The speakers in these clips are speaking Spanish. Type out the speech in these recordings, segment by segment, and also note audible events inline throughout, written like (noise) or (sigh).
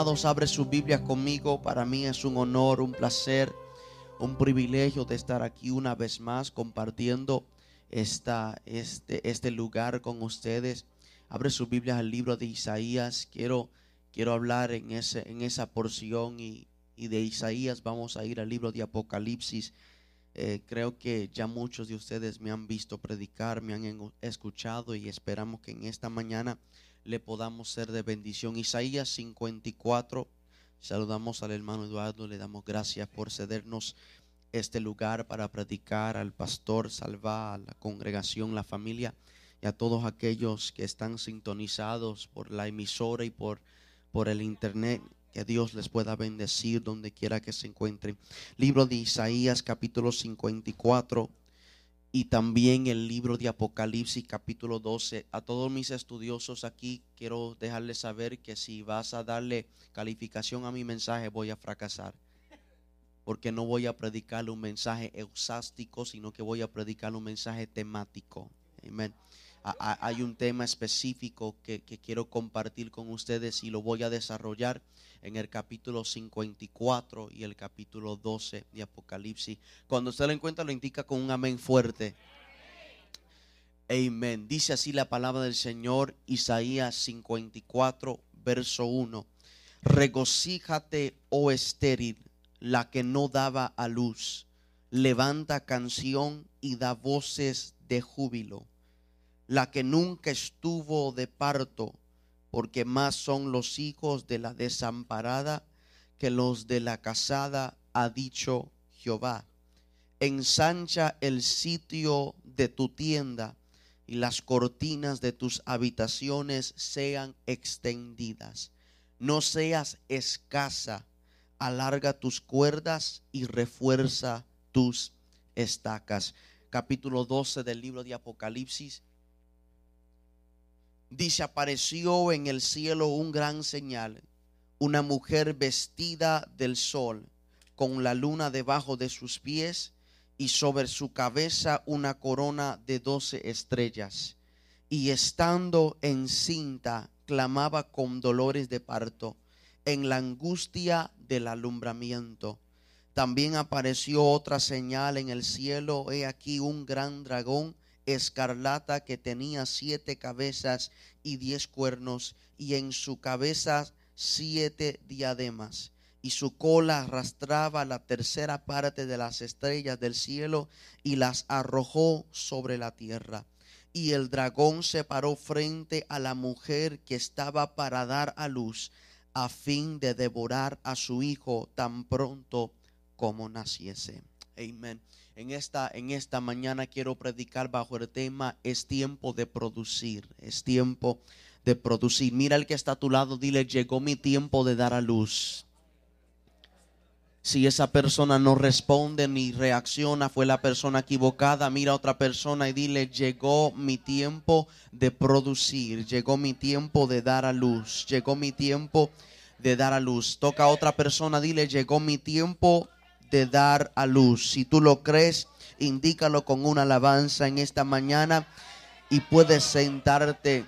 Abre su Biblia conmigo. Para mí es un honor, un placer, un privilegio de estar aquí una vez más compartiendo esta, este, este lugar con ustedes. Abre su Biblia al libro de Isaías. Quiero, quiero hablar en, ese, en esa porción y, y de Isaías vamos a ir al libro de Apocalipsis. Eh, creo que ya muchos de ustedes me han visto predicar, me han escuchado y esperamos que en esta mañana le podamos ser de bendición. Isaías 54, saludamos al hermano Eduardo, le damos gracias por cedernos este lugar para predicar al pastor Salva, a la congregación, la familia y a todos aquellos que están sintonizados por la emisora y por, por el internet. Que Dios les pueda bendecir donde quiera que se encuentren. Libro de Isaías capítulo 54 y también el libro de Apocalipsis capítulo 12. A todos mis estudiosos aquí quiero dejarles saber que si vas a darle calificación a mi mensaje voy a fracasar. Porque no voy a predicar un mensaje eusástico, sino que voy a predicar un mensaje temático. Amén. Hay un tema específico que, quiero compartir con ustedes y lo voy a desarrollar en el capítulo 54 y el capítulo 12 de Apocalipsis. Cuando usted lo encuentra, lo indica con un amén fuerte. Amén. Dice así la palabra del Señor, Isaías 54, verso 1. Regocíjate, oh estéril, la que no daba a luz. Levanta canción y da voces de júbilo. La que nunca estuvo de parto porque más son los hijos de la desamparada que los de la casada, ha dicho Jehová. Ensancha el sitio de tu tienda y las cortinas de tus habitaciones sean extendidas. No seas escasa, alarga tus cuerdas y refuerza tus estacas. Capítulo 12 del libro de Apocalipsis Dice, apareció en el cielo un gran señal, una mujer vestida del sol, con la luna debajo de sus pies y sobre su cabeza una corona de doce estrellas. Y estando encinta, clamaba con dolores de parto, en la angustia del alumbramiento. También apareció otra señal en el cielo, he aquí un gran dragón escarlata que tenía siete cabezas y diez cuernos, y en su cabeza siete diademas, y su cola arrastraba la tercera parte de las estrellas del cielo y las arrojó sobre la tierra. Y el dragón se paró frente a la mujer que estaba para dar a luz, a fin de devorar a su hijo tan pronto como naciese. Amén. En esta, en esta mañana quiero predicar bajo el tema es tiempo de producir, es tiempo de producir. Mira el que está a tu lado, dile, llegó mi tiempo de dar a luz. Si esa persona no responde ni reacciona, fue la persona equivocada. Mira a otra persona y dile, llegó mi tiempo de producir, llegó mi tiempo de dar a luz, llegó mi tiempo de dar a luz. Toca a otra persona, dile, llegó mi tiempo de dar a luz. Si tú lo crees, indícalo con una alabanza en esta mañana y puedes sentarte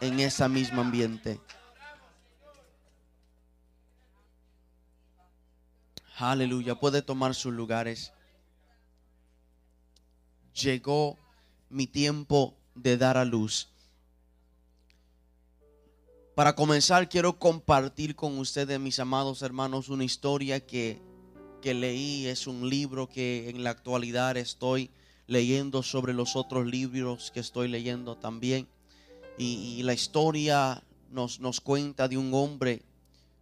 en ese mismo ambiente. Aleluya, puede tomar sus lugares. Llegó mi tiempo de dar a luz. Para comenzar, quiero compartir con ustedes, mis amados hermanos, una historia que, que leí. Es un libro que en la actualidad estoy leyendo sobre los otros libros que estoy leyendo también. Y, la historia nos, nos cuenta de un hombre,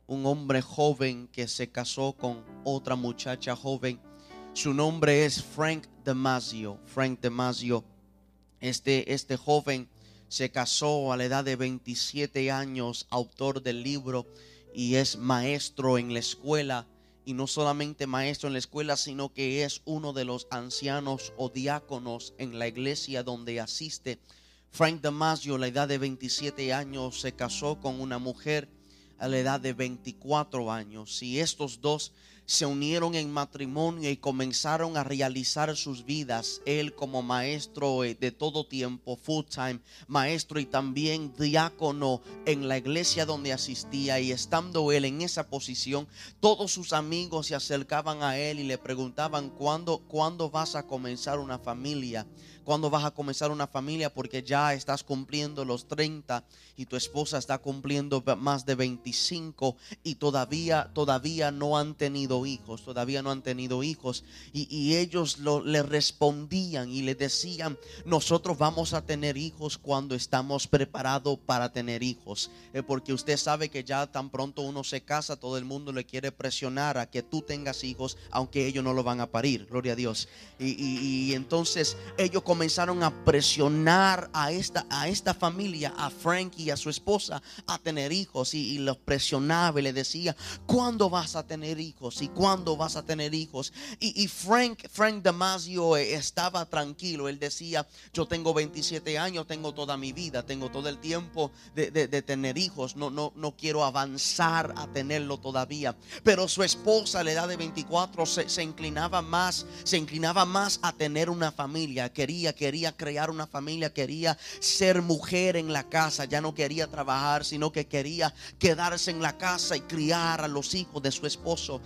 un hombre joven que se casó con otra muchacha joven. Su nombre es Frank Damasio. Frank Damasio. Este, este joven se casó a la edad de 27 años, autor del libro y es maestro en la escuela. Y no solamente maestro en la escuela, sino que es uno de los ancianos o diáconos en la iglesia donde asiste. Frank Damasio, a la edad de 27 años, se casó con una mujer a la edad de 24 años. Y estos dos se unieron en matrimonio y comenzaron a realizar sus vidas. Él como maestro eh, de todo tiempo, full time, maestro y también diácono en la iglesia donde asistía. Y estando él en esa posición, todos sus amigos se acercaban a él y le preguntaban, ¿cuándo, ¿cuándo vas a comenzar una familia? ¿Cuándo vas a comenzar una familia? Porque ya estás cumpliendo los 30 y tu esposa está cumpliendo más de 25 y todavía, todavía no han tenido hijos, todavía no han tenido hijos. Y, ellos le respondían y le decían, nosotros vamos a tener hijos cuando estamos preparados para tener hijos. Eh, porque usted sabe que ya tan pronto uno se casa, todo el mundo le quiere presionar a que tú tengas hijos, aunque ellos no lo van a parir, gloria a Dios. Y, y entonces ellos comenzaron a presionar a esta, a esta familia, a Frank y a su esposa, a tener hijos. Y, los presionaba y le decía, ¿cuándo vas a tener hijos? ¿Y cuándo vas a tener hijos? Y, Frank, Frank Damasio estaba tranquilo. Él decía, yo tengo 27 años, tengo toda mi vida, tengo todo el tiempo de, tener hijos. No, no, no quiero avanzar a tenerlo todavía. Pero su esposa a la edad de 24 se, inclinaba más, se inclinaba más a tener una familia. Quería quería crear una familia, quería ser mujer en la casa, ya no quería trabajar, sino que quería quedarse en la casa y criar a los hijos de su esposo.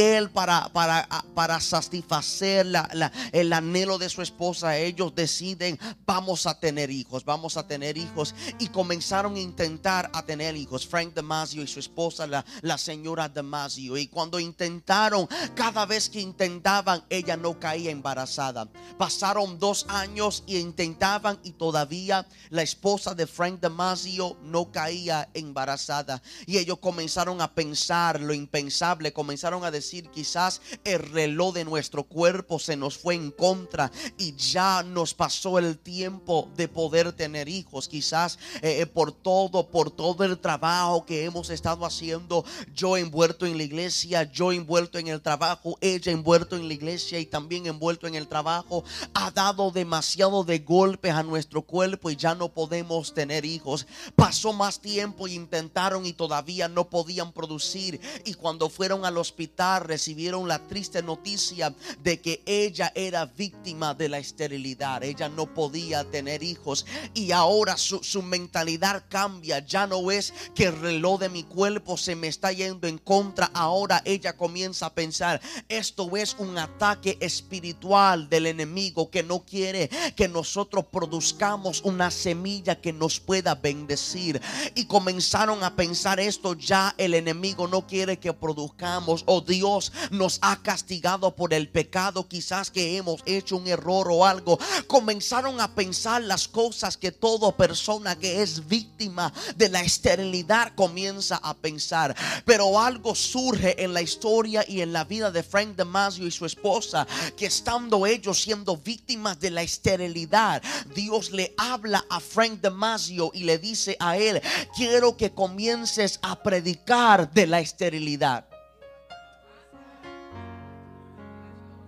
Él para, para, para satisfacer la, el anhelo de su esposa, ellos deciden, vamos a tener hijos, vamos a tener hijos. Y comenzaron a intentar a tener hijos. Frank Damasio y su esposa, la, la señora Damasio. Y cuando intentaron, cada vez que intentaban, ella no caía embarazada. Pasaron dos años y intentaban y todavía la esposa de Frank Damasio no caía embarazada. Y ellos comenzaron a pensar lo impensable, comenzaron a decir quizás el reloj de nuestro cuerpo se nos fue en contra y ya nos pasó el tiempo de poder tener hijos. Quizás eh, eh, por todo, por todo el trabajo que hemos estado haciendo, yo envuelto en la iglesia, yo envuelto en el trabajo, ella envuelto en la iglesia y también envuelto en el trabajo, ha dado demasiado de golpes a nuestro cuerpo y ya no podemos tener hijos. Pasó más tiempo intentaron y todavía no podían producir. Y cuando fueron al hospital recibieron la triste noticia de que ella era víctima de la esterilidad. Ella no podía tener hijos. Y ahora su, su mentalidad cambia. Ya no es que el reloj de mi cuerpo se me está yendo en contra. Ahora ella comienza a pensar, esto es un ataque espiritual del enemigo que no quiere que nosotros produzcamos una semilla que nos pueda bendecir. Y comenzaron a pensar esto, ya el enemigo no quiere que produzcamos o Dios nos ha castigado por el pecado, quizás que hemos hecho un error o algo. Comenzaron a pensar las cosas que toda persona que es víctima de la esterilidad comienza a pensar. Pero algo surge en la historia y en la vida de Frank Damasio y su esposa, que estando ellos siendo víctimas de la esterilidad, Dios le habla a Frank Damasio y le dice a él, quiero que comiences a predicar de la esterilidad.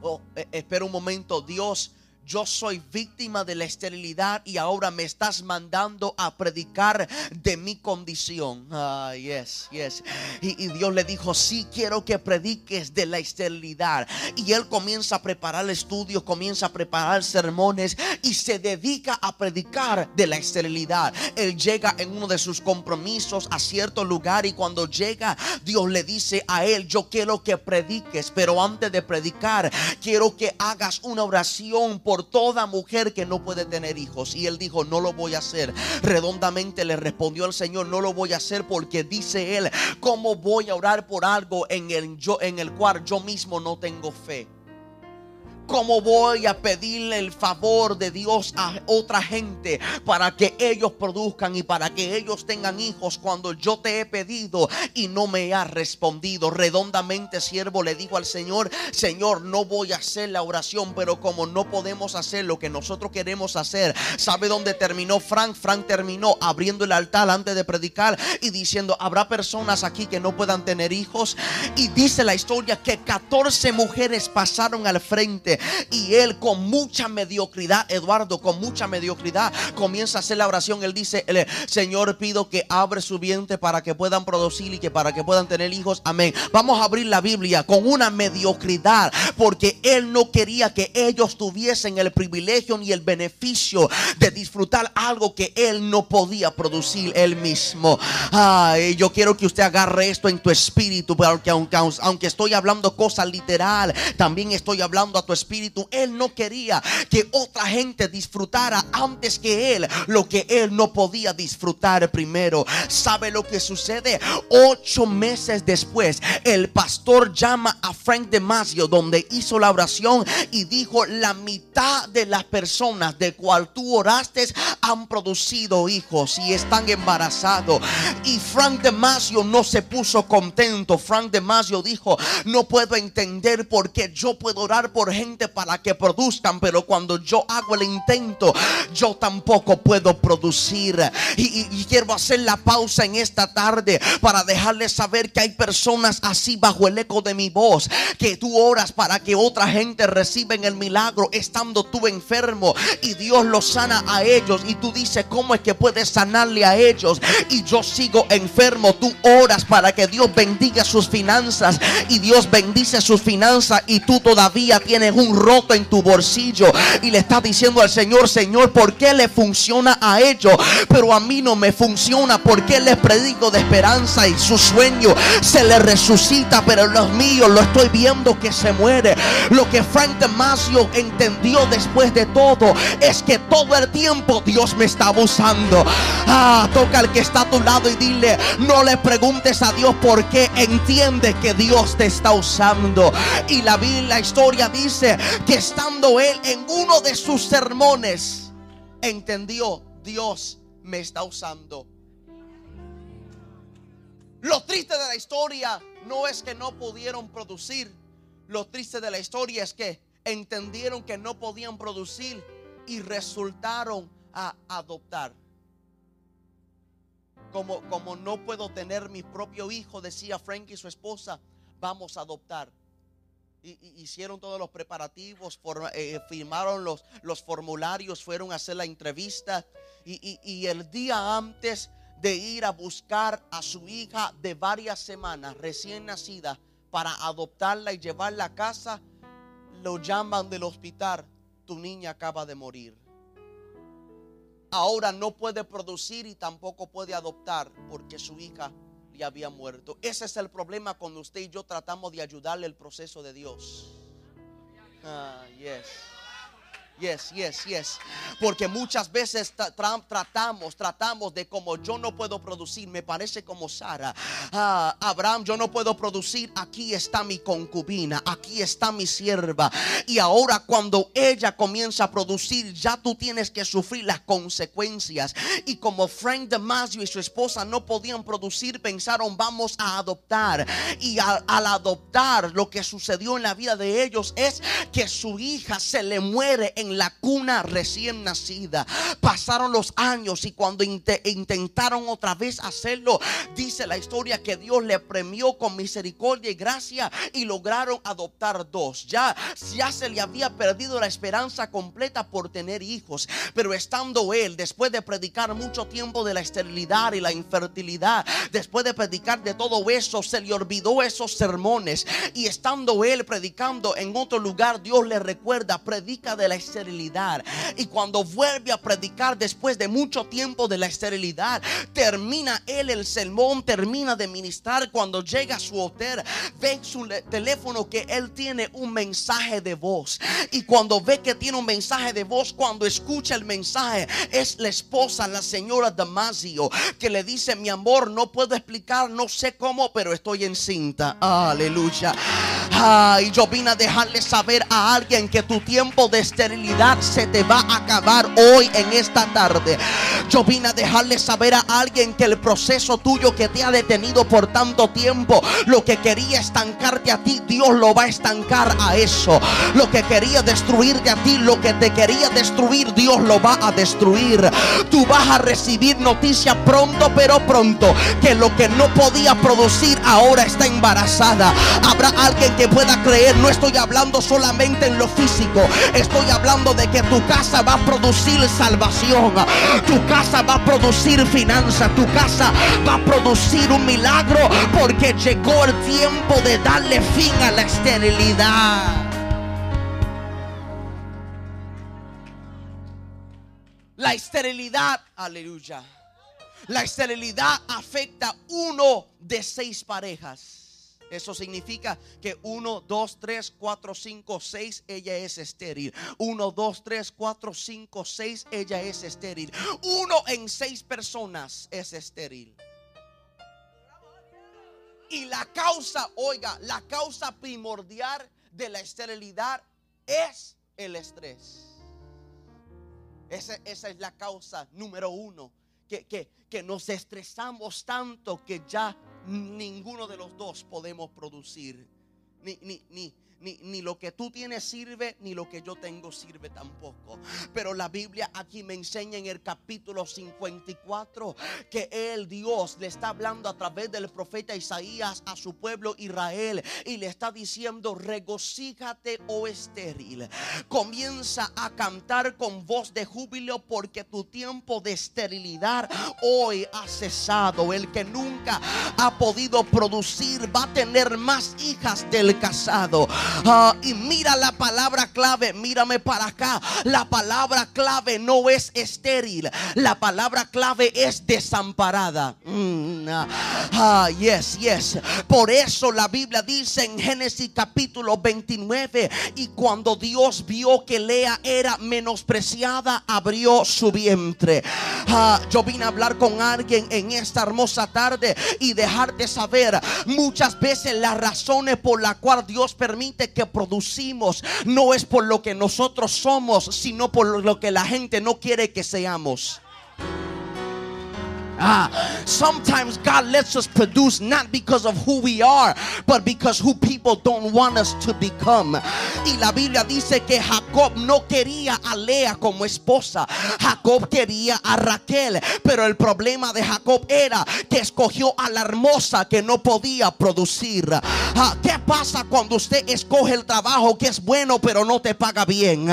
Oh, eh, espera un momento, Dios yo soy víctima de la esterilidad y ahora me estás mandando a predicar de mi condición. Ah, yes, yes. Y, Dios le dijo, sí quiero que prediques de la esterilidad. Y él comienza a preparar estudios, comienza a preparar sermones y se dedica a predicar de la esterilidad. Él llega en uno de sus compromisos a cierto lugar y cuando llega, Dios le dice a él, yo quiero que prediques, pero antes de predicar, quiero que hagas una oración por por toda mujer que no puede tener hijos. Y él dijo, no lo voy a hacer. Redondamente le respondió el Señor, no lo voy a hacer porque dice él, ¿cómo voy a orar por algo en el, yo, en el cual yo mismo no tengo fe? ¿Cómo voy a pedirle el favor de Dios a otra gente para que ellos produzcan y para que ellos tengan hijos cuando yo te he pedido y no me has respondido? Redondamente, siervo le dijo al Señor, Señor, no voy a hacer la oración, pero como no podemos hacer lo que nosotros queremos hacer, ¿sabe dónde terminó Frank? Frank terminó abriendo el altar antes de predicar y diciendo, habrá personas aquí que no puedan tener hijos. Y dice la historia que 14 mujeres pasaron al frente Y él con mucha mediocridad, Eduardo, con mucha mediocridad, comienza a hacer la oración. Él dice, Señor, pido que abre su vientre para que puedan producir y que para que puedan tener hijos. Amén. Vamos a abrir la Biblia con una mediocridad, porque él no quería que ellos tuviesen el privilegio ni el beneficio de disfrutar algo que él no podía producir él mismo. Ay, yo quiero que usted agarre esto en tu espíritu, porque aunque, aunque estoy hablando cosas literal, también estoy hablando a tu espíritu. Él no quería que otra gente disfrutara antes que él lo que él no podía disfrutar primero. ¿Sabe lo que sucede? Ocho meses después, el pastor llama a Frank Demasio, donde hizo la oración y dijo: La mitad de las personas de cual tú oraste han producido hijos y están embarazados. Y Frank Demasio no se puso contento. Frank Demasio dijo: No puedo entender por qué yo puedo orar por gente para que produzcan, pero cuando yo hago el intento, yo tampoco puedo producir. Y, quiero hacer la pausa en esta tarde para dejarles saber que hay personas así bajo el eco de mi voz, que tú oras para que otra gente reciba el milagro estando tú enfermo. Y Dios lo sana a ellos. Y tú dices, ¿cómo es que puedes sanarle a ellos? Y yo sigo enfermo, tú oras para que Dios bendiga sus finanzas. Y Dios bendice sus finanzas. Y tú todavía tienes un roto en tu bolsillo. Y le estás diciendo al Señor, Señor, ¿por qué le funciona a ellos? Pero a mí no me funciona, porque les predico de esperanza y su sueño se le resucita, pero los míos lo estoy viendo que se muere. Lo que Frank Damasio entendió después de todo es que todo el tiempo Dios me está usando. Ah, toca al que está a tu lado y dile, no le preguntes a Dios por qué, entiende que Dios te está usando. Y la, la historia dice que estando él en uno de sus sermones, entendió, Dios me está usando. Lo triste de la historia no es que no pudieron producir. Lo triste de la historia es que entendieron que no podían producir y resultaron a adoptar. Como, como no puedo tener mi propio hijo, decía Frank y su esposa, vamos a adoptar. Y, hicieron todos los preparativos, eh, firmaron los, los formularios, fueron a hacer la entrevista. Y, y el día antes de ir a buscar a su hija de varias semanas, recién nacida, para adoptarla y llevarla a casa, lo llaman del hospital, tu niña acaba de morir. Ahora no puede producir y tampoco puede adoptar porque su hija le había muerto. Ese es el problema cuando usted y yo tratamos de ayudarle el proceso de Dios. Ah, yes. Yes, yes, yes. Porque muchas veces tratamos, tratamos de como yo no puedo producir, me parece como Sara. Ah, Abraham, yo no puedo producir, aquí está mi concubina, aquí está mi sierva. Y ahora cuando ella comienza a producir, ya tú tienes que sufrir las consecuencias. Y como Frank Damasio y su esposa no podían producir, pensaron, vamos a adoptar. Y al, al adoptar, lo que sucedió en la vida de ellos es que su hija se le muere en la cuna recién nacida. Pasaron los años y cuando intentaron otra vez hacerlo, dice la historia que Dios le premió con misericordia y gracia y lograron adoptar dos. Ya, ya se le había perdido la esperanza completa por tener hijos, pero estando él, después de predicar mucho tiempo de la esterilidad y la infertilidad, después de predicar de todo eso, se le olvidó esos sermones y estando él predicando en otro lugar, Dios le recuerda, predica de la esterilidad esterilidad. Y cuando vuelve a predicar después de mucho tiempo de la esterilidad, termina él el sermón, termina de ministrar. Cuando llega a su hotel, ve su teléfono que él tiene un mensaje de voz. Y cuando ve que tiene un mensaje de voz, cuando escucha el mensaje, es la esposa, la señora Damasio, que le dice: Mi amor, no puedo explicar, no sé cómo, pero estoy encinta. Aleluya. Y yo vine a dejarle saber a alguien que tu tiempo de esterilidad se te va a acabar hoy en esta tarde. Yo vine a dejarle saber a alguien que el proceso tuyo que te ha detenido por tanto tiempo, lo que quería estancarte a ti, Dios lo va a estancar a eso. Lo que quería destruirte a ti, lo que te quería destruir, Dios lo va a destruir. Tú vas a recibir noticia pronto, pero pronto, que lo que no podía producir ahora está embarazada. Habrá alguien que que pueda creer. No estoy hablando solamente en lo físico. Estoy hablando de que tu casa va a producir salvación. Tu casa va a producir finanza. Tu casa va a producir un milagro porque llegó el tiempo de darle fin a la esterilidad. La esterilidad, aleluya. La esterilidad afecta uno de seis parejas. Eso significa que uno, dos, tres, cuatro, cinco, seis, ella es estéril. Uno, dos, tres, cuatro, cinco, seis, ella es estéril. Uno en seis personas es estéril. Y la causa, oiga, la causa primordial de la esterilidad es el estrés. Esa, esa es la causa número uno que, nos estresamos tanto que ya ninguno de los dos podemos producir. Ni, ni, ni, ni, lo que tú tienes sirve, ni lo que yo tengo sirve tampoco. Pero la Biblia aquí me enseña en el capítulo 54 que el Dios, le está hablando a través del profeta Isaías a su pueblo Israel y le está diciendo, regocíjate, oh estéril. Comienza a cantar con voz de júbilo porque tu tiempo de esterilidad hoy ha cesado. El que nunca ha podido producir va a tener más hijas del casado. Ah, y mira la palabra clave, mírame para acá. La palabra clave no es estéril, la palabra clave es desamparada. Mm, ah, ah, yes, yes. Por eso la Biblia dice en Génesis capítulo 29, y cuando Dios vio que Lea era menospreciada, abrió su vientre. yo vine a hablar con alguien en esta hermosa tarde y dejarte saber muchas veces las razones por las cuales Dios permite que producimos no es por lo que nosotros somos, sino por lo que la gente no quiere que seamos. Ah, sometimes God lets us produce not because of who we are, but because who people don't want us to become. Y la Biblia dice que Jacob no quería a Lea como esposa. Jacob quería a Raquel, pero el problema de Jacob era que escogió a la hermosa que no podía producir. Ah, ¿Qué pasa cuando usted escoge el trabajo que es bueno pero no te paga bien?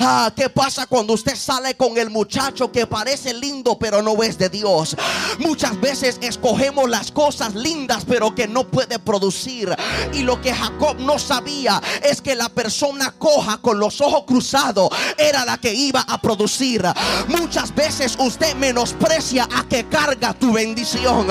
Ah, ¿Qué pasa cuando usted sale con el muchacho que parece lindo pero no es de Dios? Muchas veces escogemos las cosas lindas pero que no puede producir. Y lo que Jacob no sabía es que la persona coja con los ojos cruzados era la que iba a producir. Muchas veces usted menosprecia a que carga tu bendición.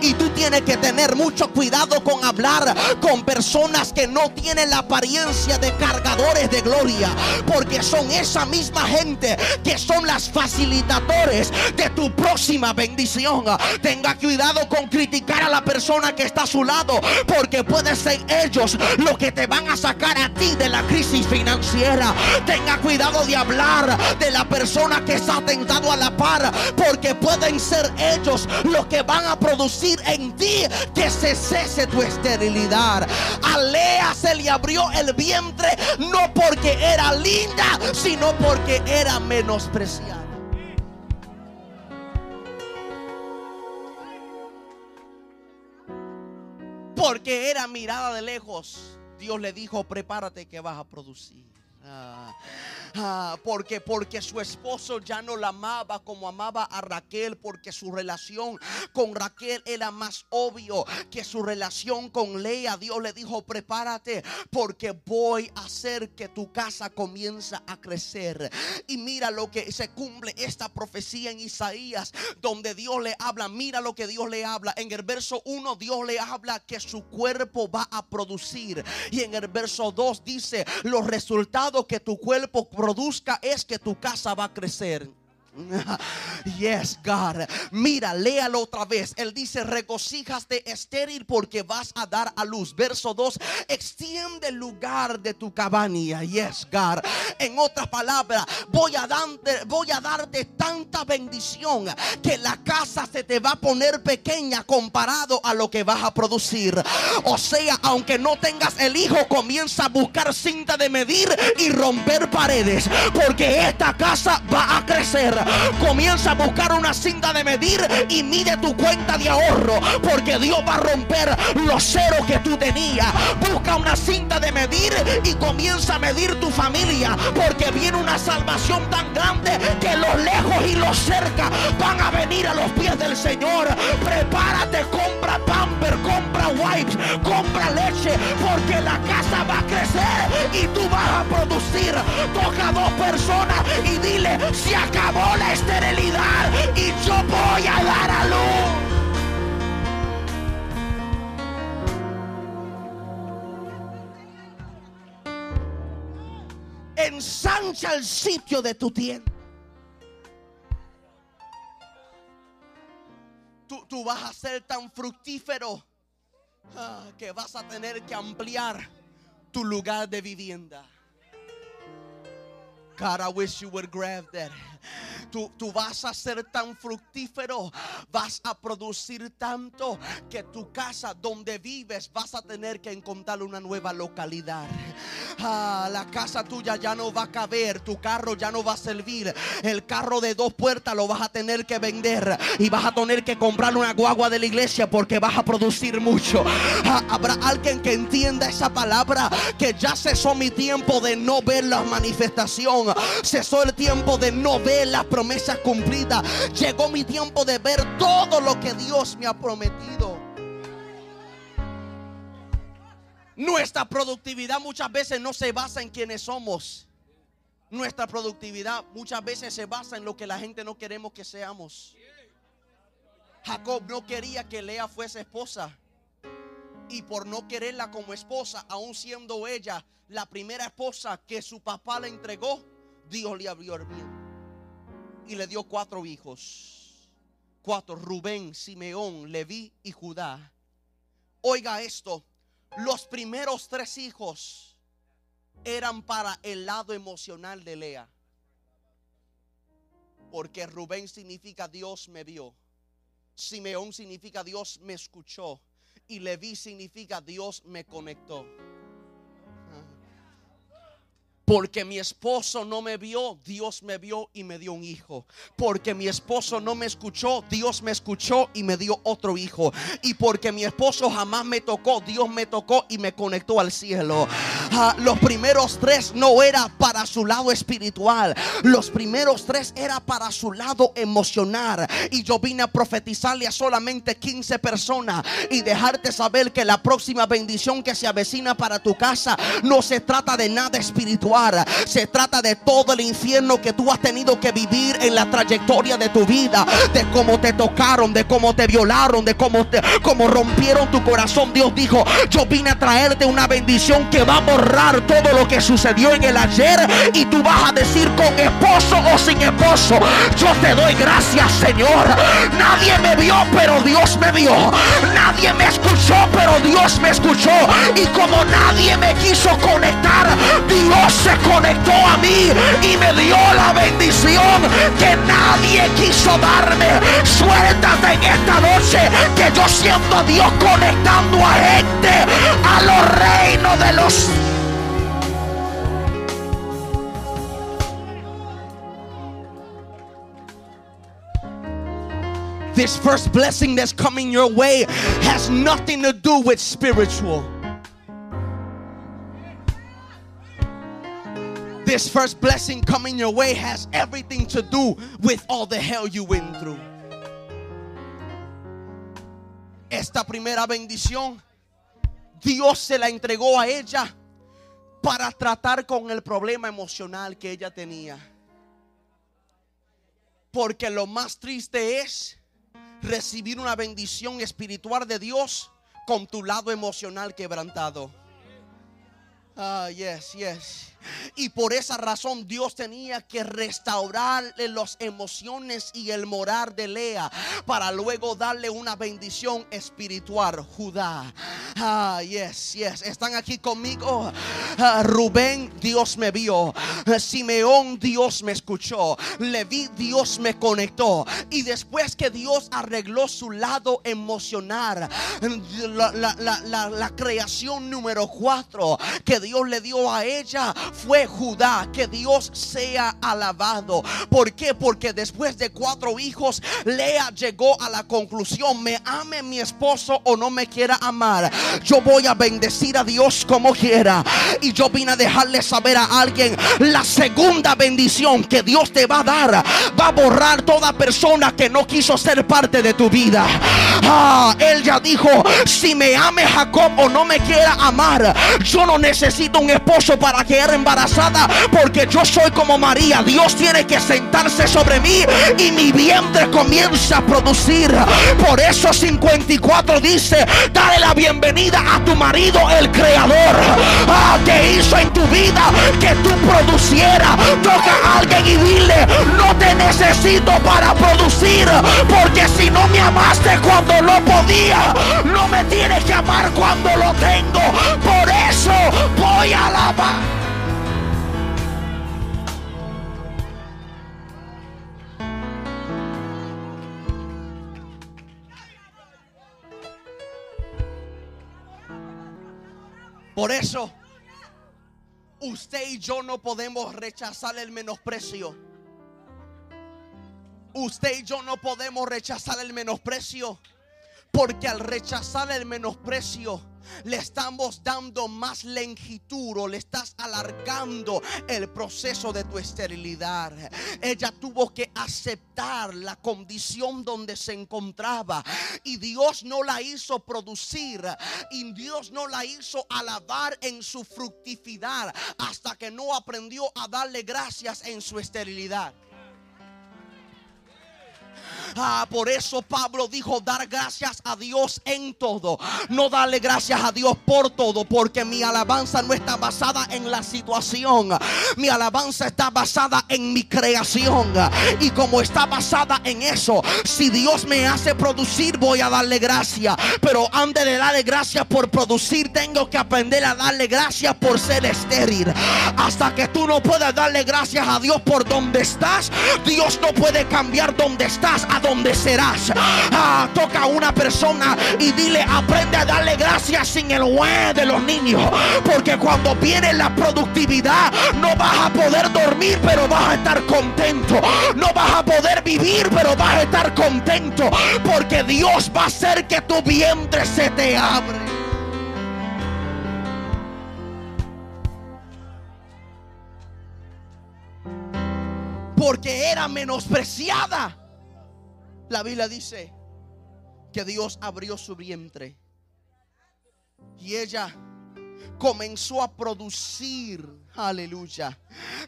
Y tú tienes que tener mucho cuidado con hablar con personas que no tienen la apariencia de cargadores de gloria. Porque son esa misma gente que son las facilitadores de tu próxima bendición. Tenga cuidado con criticar a la persona que está a su lado, porque puede ser ellos los que te van a sacar a ti de la crisis financiera. Tenga cuidado de hablar de la persona que está tentado a la par, porque pueden ser ellos los que van a producir en ti que se cese tu esterilidad. Lea se le abrió el vientre no porque era linda, sino porque era menospreciada. porque era mirada de lejos, Dios le dijo, prepárate que vas a producir. Ah, Ah, porque, porque su esposo ya no la amaba como amaba a Raquel, porque su relación con Raquel era más obvio que su relación con Lea. Dios le dijo, prepárate porque voy a hacer que tu casa comience a crecer. Y mira lo que se cumple esta profecía en Isaías, donde Dios le habla. Mira lo que Dios le habla. En el verso 1 Dios le habla que su cuerpo va a producir. Y en el verso 2 dice, los resultados que tu cuerpo produzca es que tu casa va a crecer. (laughs) Yes, God. Mira, léalo otra vez. Él dice, regocíjate estéril porque vas a dar a luz. Verso 2, extiende el lugar de tu cabaña. Yes, God. En otras palabras, voy voy a darte tanta bendición que la casa se te va a poner pequeña comparado a lo que vas a producir. O sea, aunque no tengas el hijo, comienza a buscar cinta de medir y romper paredes. Porque esta casa va a crecer Comienza a buscar una cinta de medir y mide tu cuenta de ahorro. Porque Dios va a romper los ceros que tú tenías. Busca una cinta de medir y comienza a medir tu familia. Porque viene una salvación tan grande que los lejos y los cerca van a venir a los pies del Señor. Prepárate, compra pamper, compra wipes, compra leche. Porque la casa va a crecer y tú vas a producir. Toca a dos personas y dile, se acabó la esterilidad y yo voy a dar a luz. ensancha el sitio de tu tienda. Tú, tú, vas a ser tan fructífero ah, que vas a tener que ampliar tu lugar de vivienda. God, I wish you would grab that. Tú, tú, vas a ser tan fructífero, vas a producir tanto que tu casa donde vives vas a tener que encontrar una nueva localidad. Ah, la casa tuya ya no va a caber, tu carro ya no va a servir. El carro de dos puertas lo vas a tener que vender y vas a tener que comprar una guagua de la iglesia porque vas a producir mucho. Ah, habrá alguien que entienda esa palabra que ya cesó mi tiempo de no ver la manifestación, cesó el tiempo de no ver las promesas cumplidas. Llegó mi tiempo de ver todo lo que Dios me ha prometido. Nuestra productividad muchas veces no se basa en quienes somos. Nuestra productividad muchas veces se basa en lo que la gente no queremos que seamos. Jacob no quería que Lea fuese esposa. Y por no quererla como esposa, aún siendo ella la primera esposa que su papá le entregó, Dios le abrió el bien y le dio cuatro hijos. Cuatro, Rubén, Simeón, Leví y Judá. Oiga esto, los primeros tres hijos eran para el lado emocional de Lea. Porque Rubén significa Dios me vio. Simeón significa Dios me escuchó. Y Leví significa Dios me conectó. Porque mi esposo no me vio, Dios me vio y me dio un hijo. Porque mi esposo no me escuchó, Dios me escuchó y me dio otro hijo. Y porque mi esposo jamás me tocó, Dios me tocó y me conectó al cielo. Ah, los primeros tres no era para su lado espiritual. Los primeros tres era para su lado emocional. Y yo vine a profetizarle a solamente 15 personas y dejarte saber que la próxima bendición que se avecina para tu casa no se trata de nada espiritual se trata de todo el infierno que tú has tenido que vivir en la trayectoria de tu vida. De cómo te tocaron, de cómo te violaron, de cómo, te, cómo rompieron tu corazón. Dios dijo, yo vine a traerte una bendición que va a todo lo que sucedió en el ayer. Y tú vas a decir con esposo o sin esposo, yo te doy gracias Señor. Nadie me vio, pero Dios me vio. Nadie me escuchó, pero Dios me escuchó. Y como nadie me quiso conectar, Dios se conectó a mí y me dio la bendición que nadie quiso darme. Suéltate en esta noche que yo siento a Dios conectando a gente a los reinos de los This first blessing that's coming your way has nothing to do with spiritual. This first blessing coming your way has everything to do with all the hell you went through. Esta primera bendición, Dios se la entregó a ella para tratar con el problema emocional que ella tenía. Porque lo más triste es recibir una bendición espiritual de Dios con tu lado emocional quebrantado. Ah, yes, yes. Y por esa razón Dios tenía que restaurarle las emociones y el morar de Lea para luego darle una bendición espiritual. Judá. Ah, yes, yes. Están aquí conmigo. Ah, Rubén, Dios me vio. Simeón, Dios me escuchó. Leví, Dios me conectó. Y después que Dios arregló su lado emocional, la, la creación número cuatro que Dios le dio a ella fue Judá. Que Dios sea alabado. ¿Por qué? Porque después de cuatro hijos, Lea llegó a la conclusión, me ame mi esposo o no me quiera amar. Yo voy a bendecir a Dios como quiera. Y yo vine a dejarle saber a alguien la segunda bendición que Dios te va a dar. Va a borrar toda persona que no quiso ser parte de tu vida. Ah, él ya dijo, si me ame Jacob o no me quiera amar, yo no necesito un esposo para quedar embarazada porque yo soy como María. Dios tiene que sentarse sobre mí y mi vientre comienza a producir. Por eso 54 dice, dale la bienvenida a tu marido, el creador, ah, que hizo en tu vida que tú producieras. Toca a alguien y dile, no te necesito para producir, porque si no me amaste cuando lo podía, no me tienes que amar cuando lo tengo. Por eso voy a alabar. Por eso, usted y yo no podemos rechazar el menosprecio. Usted y yo no podemos rechazar el menosprecio. Porque al rechazar el menosprecio, le estamos dando más longitud o le estás alargando el proceso de tu esterilidad. Ella tuvo que aceptar la condición donde se encontraba y Dios no la hizo producir y Dios no la hizo alabar en su fructividad hasta que no aprendió a darle gracias en su esterilidad. Ah, por eso Pablo dijo dar gracias a Dios en todo. No darle gracias a Dios por todo. Porque mi alabanza no está basada en la situación. Mi alabanza está basada en mi creación. Y como está basada en eso, si Dios me hace producir, voy a darle gracias. Pero antes de darle gracias por producir, tengo que aprender a darle gracias por ser estéril. Hasta que tú no puedas darle gracias a Dios por donde estás, Dios no puede cambiar donde estás donde serás. Ah, toca a una persona y dile, aprende a darle gracias sin el hue de los niños. Porque cuando viene la productividad, no vas a poder dormir, pero vas a estar contento. No vas a poder vivir, pero vas a estar contento. Porque Dios va a hacer que tu vientre se te abre. porque era menospreciada. La Biblia dice que Dios abrió su vientre y ella comenzó a producir, aleluya,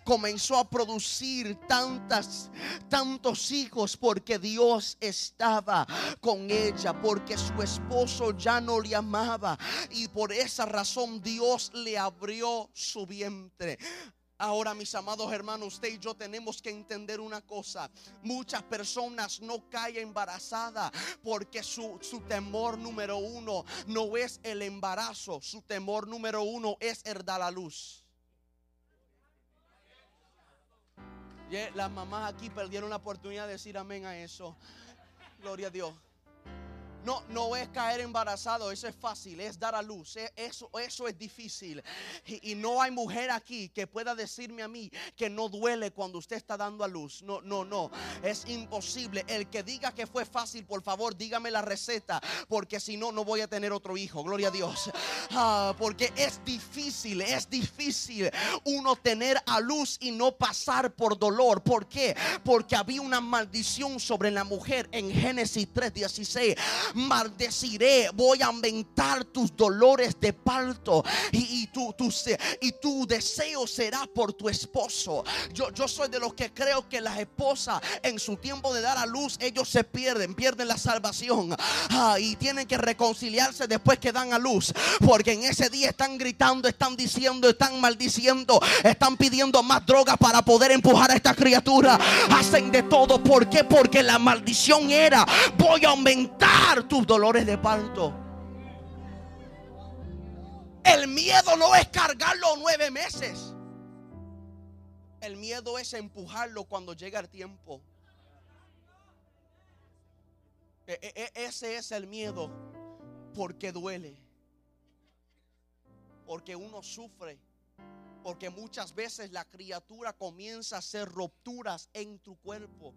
comenzó a producir tantas, tantos hijos porque Dios estaba con ella, porque su esposo ya no le amaba y por esa razón Dios le abrió su vientre. Ahora, mis amados hermanos, usted y yo tenemos que entender una cosa. Muchas personas no caen embarazadas porque su, temor número uno no es el embarazo. Su temor número uno es el dar luz. las mamás aquí perdieron la oportunidad de decir amén a eso. Gloria a Dios. No, no es caer embarazado, eso es fácil, es dar a luz, e, eso, eso es difícil. Y, no hay mujer aquí que pueda decirme a mí que no duele cuando usted está dando a luz. No, no, no, es imposible. El que diga que fue fácil, por favor, dígame la receta, porque si no, no voy a tener otro hijo. Gloria a Dios. Ah, porque es difícil, es difícil uno tener a luz y no pasar por dolor. ¿Por qué? Porque había una maldición sobre la mujer en Génesis 3:16 maldeciré, voy a aumentar tus dolores de parto y, tu, deseo será por tu esposo. Yo, yo soy de los que creo que las esposas en su tiempo de dar a luz, ellos se pierden, pierden la salvación ah, y tienen que reconciliarse después que dan a luz, porque en ese día están gritando, están diciendo, están maldiciendo, están pidiendo más drogas para poder empujar a esta criatura. Hacen de todo, ¿por qué? Porque la maldición era, voy a aumentar tus dolores de parto. El miedo no es cargarlo nueve meses. El miedo es empujarlo cuando llega el tiempo. E, e, e, ese es el miedo porque duele. Porque uno sufre. Porque muchas veces la criatura comienza a hacer rupturas en tu cuerpo.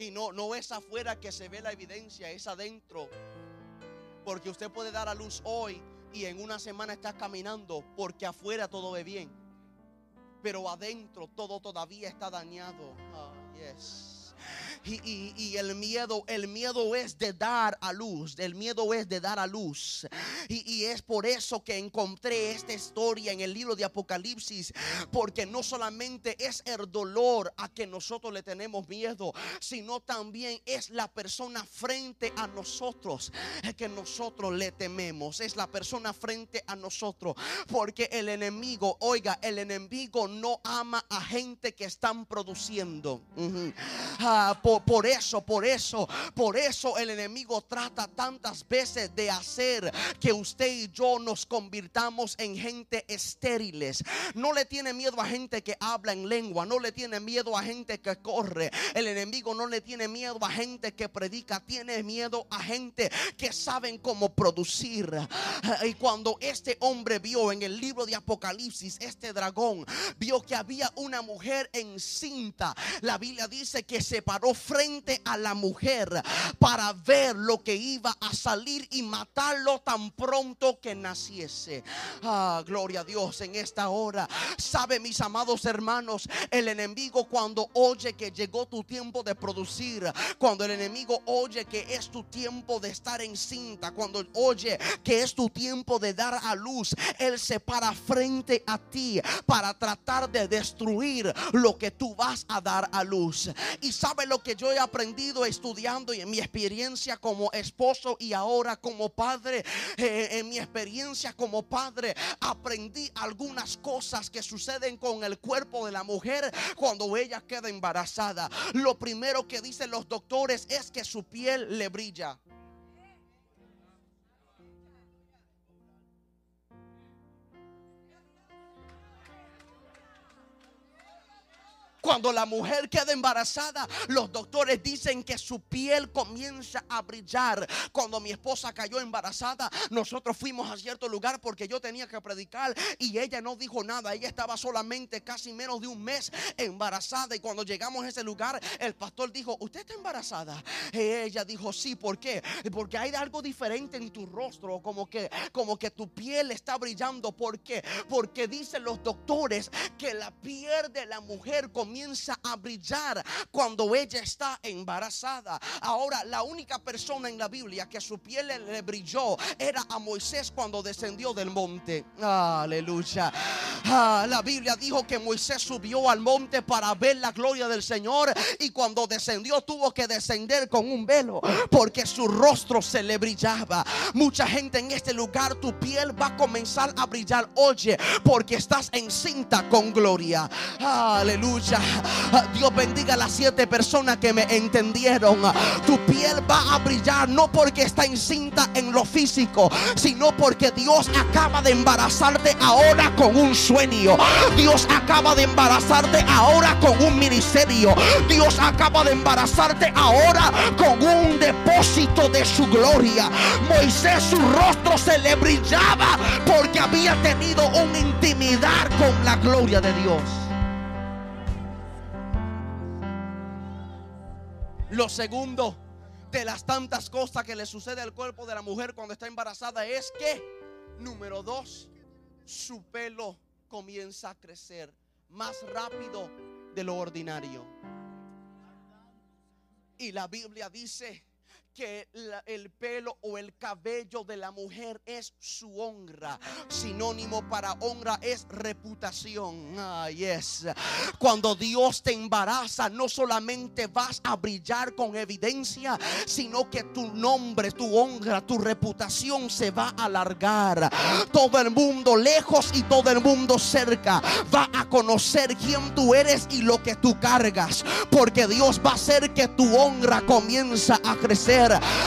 Y no, no es afuera que se ve la evidencia, es adentro. Porque usted puede dar a luz hoy y en una semana está caminando porque afuera todo ve bien. Pero adentro todo todavía está dañado. Ah, yes. Y, el miedo, el miedo es de dar a luz. El miedo es de dar a luz. Y, y es por eso que encontré esta historia en el libro de Apocalipsis. Porque no solamente es el dolor a que nosotros le tenemos miedo, sino también es la persona frente a nosotros que nosotros le tememos. Es la persona frente a nosotros. Porque el enemigo, oiga, el enemigo no ama a gente que están produciendo. Por, eso, por eso, por eso el enemigo trata tantas veces de hacer que usted y yo nos convirtamos en gente estériles. No le tiene miedo a gente que habla en lengua, no le tiene miedo a gente que corre. El enemigo no le tiene miedo a gente que predica, tiene miedo a gente que saben cómo producir. Y cuando este hombre vio en el libro de Apocalipsis, este dragón vio que había una mujer encinta, la Biblia dice que se paró frente a la mujer para ver lo que iba a salir y matarlo tan pronto que naciese. Ah, gloria a Dios en esta hora. Sabe, mis amados hermanos, el enemigo cuando oye que llegó tu tiempo de producir, cuando el enemigo oye que es tu tiempo de estar encinta, cuando oye que es tu tiempo de dar a luz, él se para frente a ti para tratar de destruir lo que tú vas a dar a luz. Y sabe lo que yo he aprendido estudiando y en mi experiencia como esposo y ahora como padre, eh, en mi experiencia como padre, aprendí algunas cosas que suceden con el cuerpo de la mujer cuando ella queda embarazada. Lo primero que dicen los doctores es que su piel le brilla. Cuando la mujer queda embarazada, los doctores dicen que su piel comienza a brillar. Cuando mi esposa cayó embarazada, nosotros fuimos a cierto lugar porque yo tenía que predicar y ella no dijo nada. Ella estaba solamente casi menos de un mes embarazada y cuando llegamos a ese lugar, el pastor dijo, ¿usted está embarazada? Y ella dijo, sí, ¿por qué? Porque hay algo diferente en tu rostro, como que como que tu piel está brillando, ¿por qué? Porque dicen los doctores que la piel de la mujer comienza comienza a brillar cuando ella está embarazada. Ahora, la única persona en la Biblia que su piel le brilló era a Moisés cuando descendió del monte. Aleluya. Ah, la Biblia dijo que Moisés subió al monte para ver la gloria del Señor y cuando descendió tuvo que descender con un velo porque su rostro se le brillaba. Mucha gente en este lugar, tu piel va a comenzar a brillar. Oye, porque estás encinta con gloria. Aleluya. Dios bendiga a las siete personas que me entendieron. Tu piel va a brillar no porque está encinta en lo físico, sino porque Dios acaba de embarazarte ahora con un sueño. Dios acaba de embarazarte ahora con un ministerio. Dios acaba de embarazarte ahora con un depósito de su gloria. Moisés su rostro se le brillaba porque había tenido una intimidad con la gloria de Dios. Lo segundo de las tantas cosas que le sucede al cuerpo de la mujer cuando está embarazada es que, número dos, su pelo comienza a crecer más rápido de lo ordinario. Y la Biblia dice que el pelo o el cabello de la mujer es su honra. Sinónimo para honra es reputación. Ay, es. Cuando Dios te embaraza, no solamente vas a brillar con evidencia, sino que tu nombre, tu honra, tu reputación se va a alargar. Todo el mundo lejos y todo el mundo cerca va a conocer quién tú eres y lo que tú cargas. Porque Dios va a hacer que tu honra comienza a crecer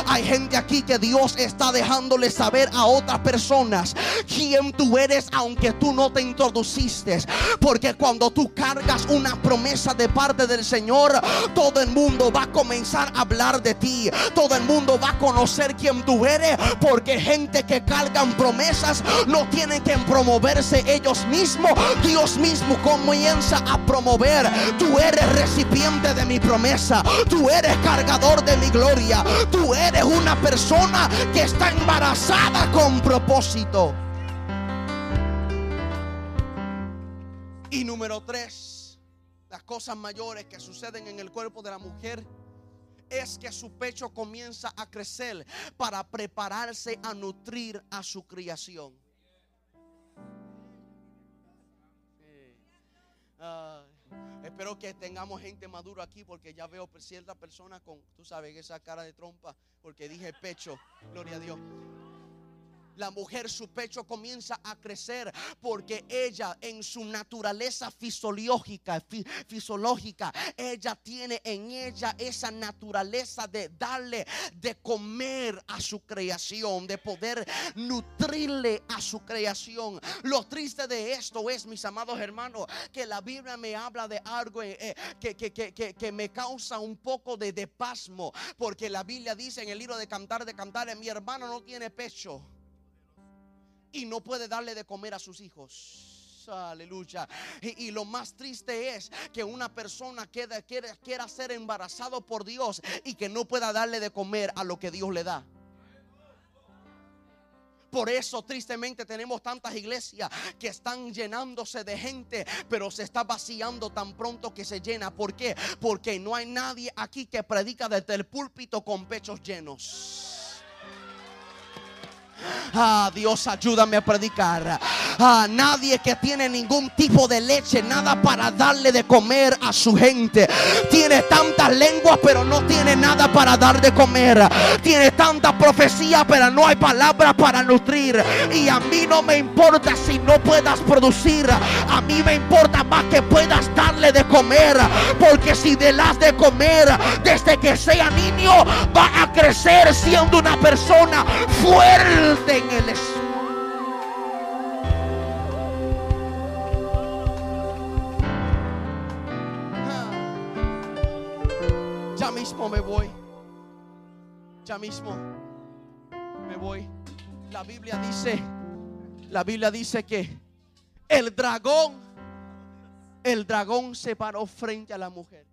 Hay gente aquí que Dios está dejándole saber a otras personas quién tú eres, aunque tú no te introduciste. Porque cuando tú cargas una promesa de parte del Señor, todo el mundo va a comenzar a hablar de ti. Todo el mundo va a conocer quién tú eres. Porque gente que cargan promesas no tienen que promoverse ellos mismos. Dios mismo comienza a promover. Tú eres recipiente de mi promesa. Tú eres cargador de mi gloria. Tú eres una persona que está embarazada con propósito. Y número tres, las cosas mayores que suceden en el cuerpo de la mujer es que su pecho comienza a crecer para prepararse a nutrir a su criación. Espero que tengamos gente madura aquí porque ya veo cierta persona con, tú sabes, esa cara de trompa porque dije pecho, gloria a Dios la mujer su pecho comienza a crecer porque ella en su naturaleza fisiológica, fisiológica, ella tiene en ella esa naturaleza de darle de comer a su creación, de poder nutrirle a su creación. Lo triste de esto es, mis amados hermanos, que la Biblia me habla de algo eh, eh, que, que, me causa un poco de, de pasmo, porque la Biblia dice en el libro de Cantar de Cantar, mi hermano no tiene pecho y no puede darle de comer a sus hijos. Aleluya. Y, lo más triste es que una persona quiera, quiera ser embarazado por Dios y que no pueda darle de comer a lo que Dios le da. Por eso tristemente tenemos tantas iglesias que están llenándose de gente, pero se está vaciando tan pronto que se llena. ¿Por qué? Porque no hay nadie aquí que predica desde el púlpito con pechos llenos. Ah, Dios, ayúdame a predicar. Ah, nadie que tiene ningún tipo de leche, nada para darle de comer a su gente. Tiene tantas lenguas, pero no tiene nada para dar de comer. Tiene tanta profecía, pero no hay palabras para nutrir. Y a mí no me importa si no puedas producir. A mí me importa más que puedas darle de comer. Porque si le das de comer desde que sea niño, va a crecer siendo una persona fuerte en el espíritu. Ya mismo me voy. Ya mismo me voy. La Biblia dice, la Biblia dice que el dragón, el dragón se paró frente a la mujer.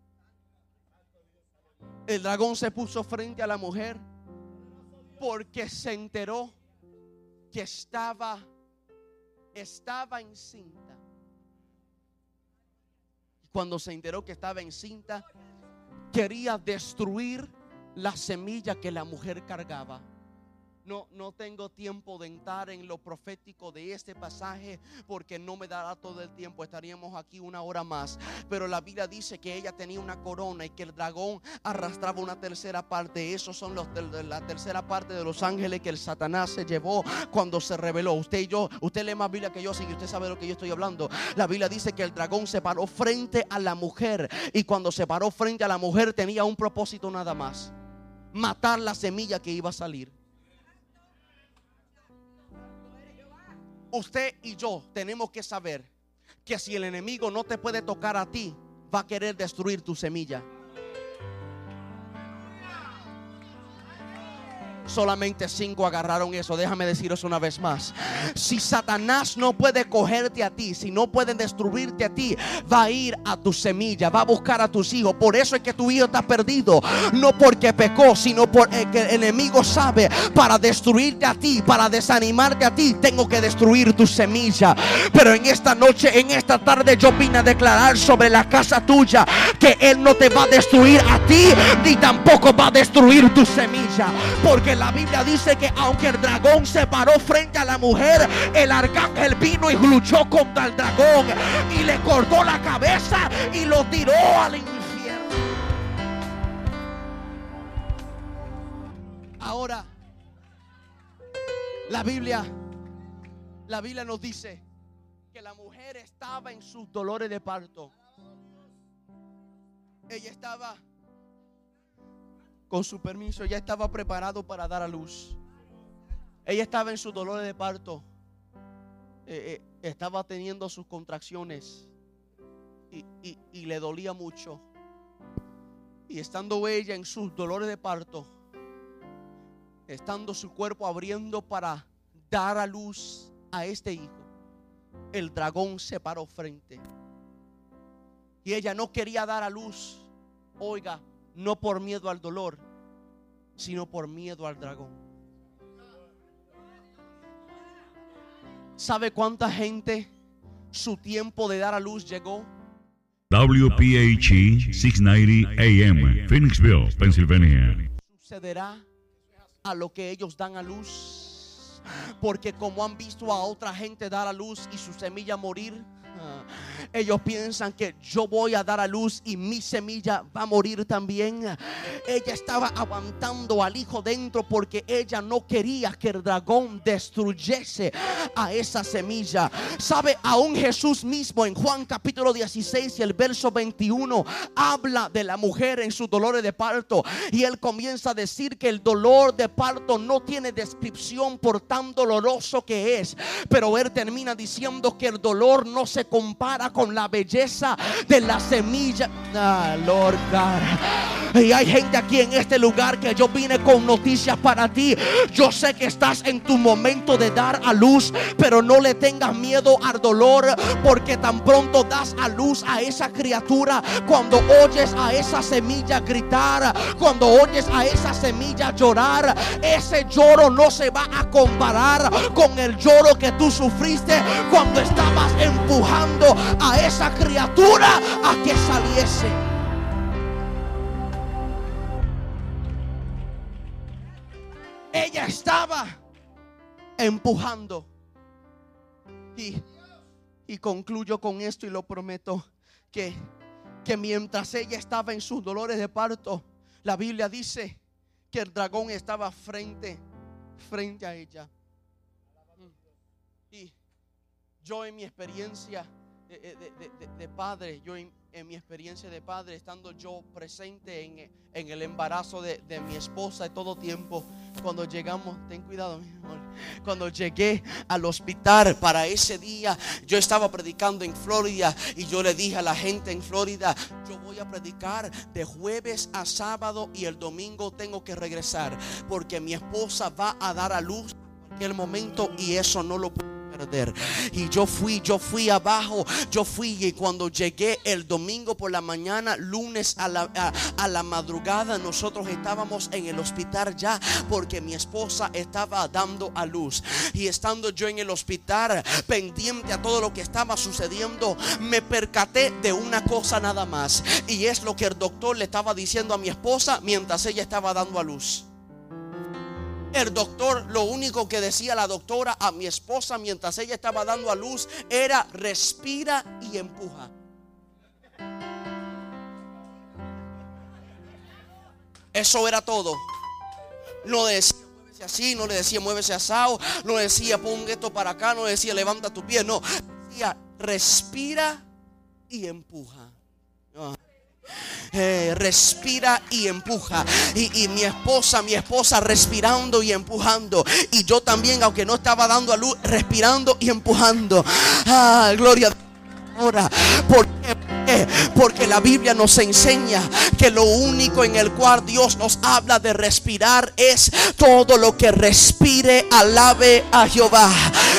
El dragón se puso frente a la mujer porque se enteró que estaba estaba encinta. Cuando se enteró que estaba encinta, quería destruir la semilla que la mujer cargaba. No, no tengo tiempo de entrar en lo profético de este pasaje porque no me dará todo el tiempo. Estaríamos aquí una hora más. Pero la Biblia dice que ella tenía una corona y que el dragón arrastraba una tercera parte. Esos son los de la tercera parte de los ángeles que el Satanás se llevó cuando se reveló. Usted y yo, usted lee más Biblia que yo, si usted sabe de lo que yo estoy hablando. La Biblia dice que el dragón se paró frente a la mujer y cuando se paró frente a la mujer tenía un propósito nada más. Matar la semilla que iba a salir. Usted y yo tenemos que saber que si el enemigo no te puede tocar a ti, va a querer destruir tu semilla. Solamente cinco agarraron eso. Déjame deciros una vez más. Si Satanás no puede cogerte a ti, si no puede destruirte a ti, va a ir a tu semilla, va a buscar a tus hijos. Por eso es que tu hijo está perdido. No porque pecó, sino porque el enemigo sabe para destruirte a ti, para desanimarte a ti, tengo que destruir tu semilla. Pero en esta noche, en esta tarde, yo vine a declarar sobre la casa tuya que Él no te va a destruir a ti, ni tampoco va a destruir tu semilla. Porque la Biblia dice que aunque el dragón se paró frente a la mujer, el arcángel vino y luchó contra el dragón y le cortó la cabeza y lo tiró al infierno. Ahora, la Biblia, la Biblia nos dice que la mujer estaba en sus dolores de parto. Ella estaba con su permiso, ya estaba preparado para dar a luz. Ella estaba en su dolor de parto. Eh, eh, estaba teniendo sus contracciones y, le dolía mucho. Y estando ella en sus dolores de parto, estando su cuerpo abriendo para dar a luz a este hijo, el dragón se paró frente. Y ella no quería dar a luz, oiga, no por miedo al dolor, sino por miedo al dragón. ¿Sabe cuánta gente su tiempo de dar a luz llegó? WPHE 690 AM, Phoenixville, Pennsylvania. Sucederá a lo que ellos dan a luz. Porque como han visto a otra gente dar a luz y su semilla morir, ellos piensan que yo voy a dar a luz y mi semilla va a morir también. Ella estaba aguantando al hijo dentro porque ella no quería que el dragón destruyese a esa semilla. Sabe, aún Jesús mismo en Juan capítulo 16 y el verso 21 habla de la mujer en sus dolores de parto. Y él comienza a decir que el dolor de parto no tiene descripción por tan doloroso que es. Pero él termina diciendo que el dolor no se compara con la belleza de la semilla. Ah, Lord God. Y hay gente aquí en este lugar que yo vine con noticias para ti. Yo sé que estás en tu momento de dar a luz, pero no le tengas miedo al dolor, porque tan pronto das a luz a esa criatura, cuando oyes a esa semilla gritar, cuando oyes a esa semilla llorar, ese lloro no se va a comparar con el lloro que tú sufriste cuando estabas empujando a esa criatura a que saliese. Ella estaba empujando. Y, y concluyo con esto y lo prometo, que, que mientras ella estaba en sus dolores de parto, la Biblia dice que el dragón estaba frente, frente a ella. Y yo en mi experiencia de, padre, yo en, mi experiencia de padre, estando yo presente en, el embarazo de, mi esposa de todo tiempo, cuando llegamos, ten cuidado, mi amor, cuando llegué al hospital para ese día, yo estaba predicando en Florida y yo le dije a la gente en Florida, yo voy a predicar de jueves a sábado y el domingo tengo que regresar porque mi esposa va a dar a luz en cualquier momento y eso no lo puedo y yo fui, yo fui abajo, yo fui y cuando llegué el domingo por la mañana, lunes a la, a, la madrugada, nosotros estábamos en el hospital ya porque mi esposa estaba dando a luz. Y estando yo en el hospital, pendiente a todo lo que estaba sucediendo, me percaté de una cosa nada más. Y es lo que el doctor le estaba diciendo a mi esposa mientras ella estaba dando a luz. El doctor, lo único que decía la doctora a mi esposa mientras ella estaba dando a luz era respira y empuja. Eso era todo. No decía muévese así, no le decía muévese asado, no decía pon esto para acá, no decía levanta tu pie, no. Decía respira y empuja. Eh, respira y empuja. Y, mi esposa, mi esposa respirando y empujando. Y yo también, aunque no estaba dando a luz, respirando y empujando. Ah, gloria ahora. Porque porque la Biblia nos enseña que lo único en el cual Dios nos habla de respirar es todo lo que respire alabe a Jehová.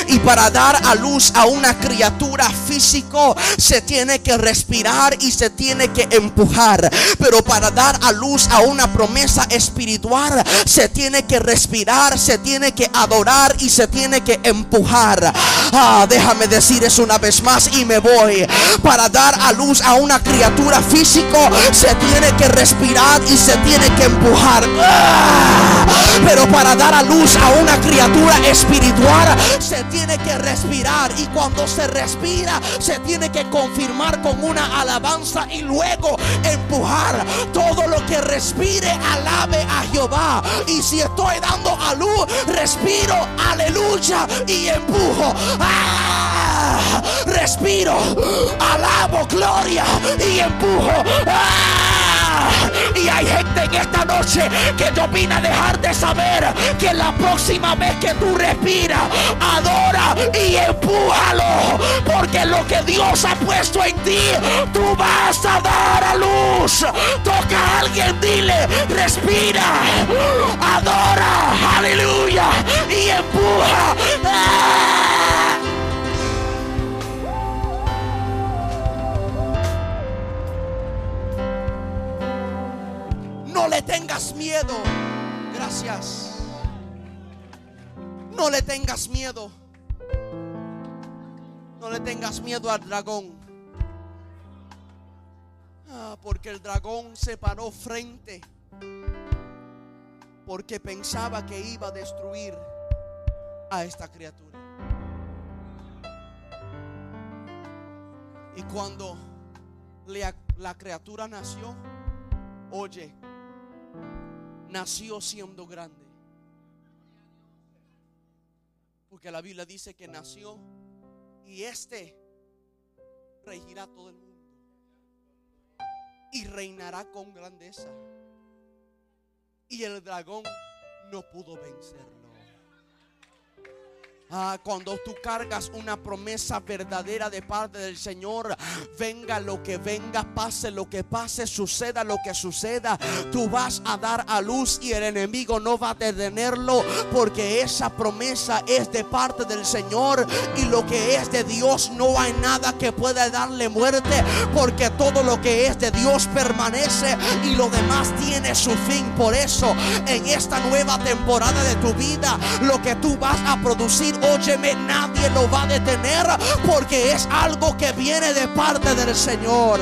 Y para dar a luz a una criatura físico se tiene que respirar y se tiene que empujar. Pero para dar a luz a una promesa espiritual se tiene que respirar, se tiene que adorar y se tiene que empujar. Ah, déjame decir eso una vez más y me voy. Para dar a luz a una criatura físico se tiene que respirar y se tiene que empujar. ¡Ah! Pero para dar a luz a una criatura espiritual se tiene que respirar y cuando se respira se tiene que confirmar con una alabanza y luego empujar. Todo lo que respire alabe a Jehová. Y si estoy dando a luz, respiro, aleluya y empujo. ¡Ah! Respiro, alabo, gloria y empujo. ¡Ah! Y hay gente en esta noche que yo vine a dejar de saber que la próxima vez que tú respiras, adora y empújalo. Porque lo que Dios ha puesto en ti, tú vas a dar a luz. Toca a alguien, dile, respira, adora, aleluya, y tengas miedo. No le tengas miedo al dragón. Ah, porque el dragón se paró frente. Porque pensaba que iba a destruir a esta criatura. Y cuando la criatura nació, oye, nació siendo grande. Porque la Biblia dice que nació y este regirá todo el mundo. Y reinará con grandeza. Y el dragón no pudo vencerlo. Ah, cuando tú cargas una promesa verdadera de parte del Señor, venga lo que venga, pase lo que pase, suceda lo que suceda, tú vas a dar a luz y el enemigo no va a detenerlo porque esa promesa es de parte del Señor y lo que es de Dios no hay nada que pueda darle muerte porque todo lo que es de Dios permanece y lo demás tiene su fin. Por eso en esta nueva temporada de tu vida, lo que tú vas a producir óyeme, nadie lo va a detener porque es algo que viene de parte del Señor.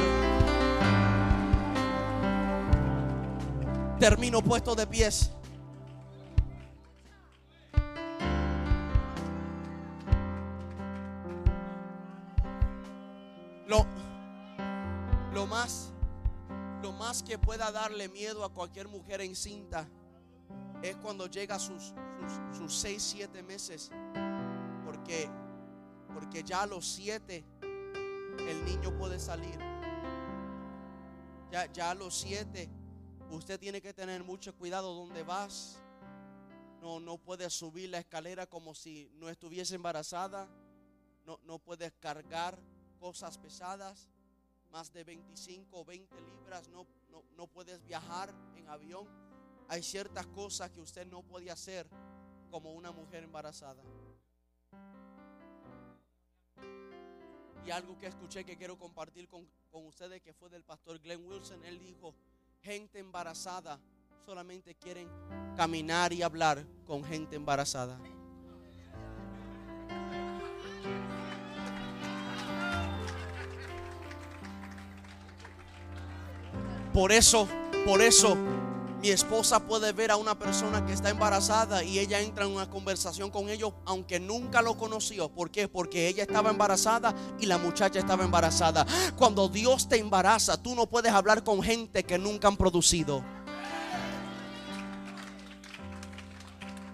Termino puesto de pies. Lo, lo más, lo más que pueda darle miedo a cualquier mujer encinta es cuando llega a sus, sus, sus seis, siete meses porque, porque ya a los siete el niño puede salir. Ya, ya a los siete usted tiene que tener mucho cuidado donde vas. No, no puedes subir la escalera como si no estuviese embarazada. No, no puedes cargar cosas pesadas, más de 25 o 20 libras. No, no, no puedes viajar en avión. Hay ciertas cosas que usted no puede hacer como una mujer embarazada. Y algo que escuché que quiero compartir con, con, ustedes que fue del pastor Glenn Wilson. Él dijo, gente embarazada solamente quieren caminar y hablar con gente embarazada. Por eso, por eso mi esposa puede ver a una persona que está embarazada y ella entra en una conversación con ellos aunque nunca lo conoció. ¿Por qué? Porque ella estaba embarazada y la muchacha estaba embarazada. Cuando Dios te embaraza, tú no puedes hablar con gente que nunca han producido.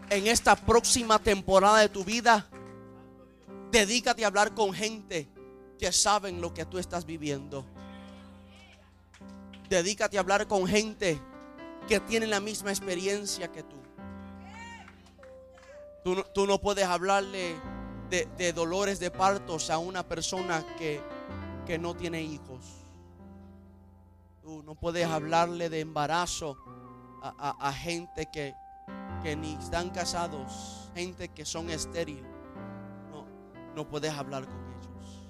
En esta próxima temporada de tu vida, dedícate a hablar con gente que saben lo que tú estás viviendo. Dedícate a hablar con gente que tienen la misma experiencia que tú. Tú no, puedes hablarle de, dolores de partos a una persona que, que no tiene hijos. Tú no puedes hablarle de embarazo a, a, gente que, que ni están casados, gente que son estériles. No, no puedes hablar con ellos.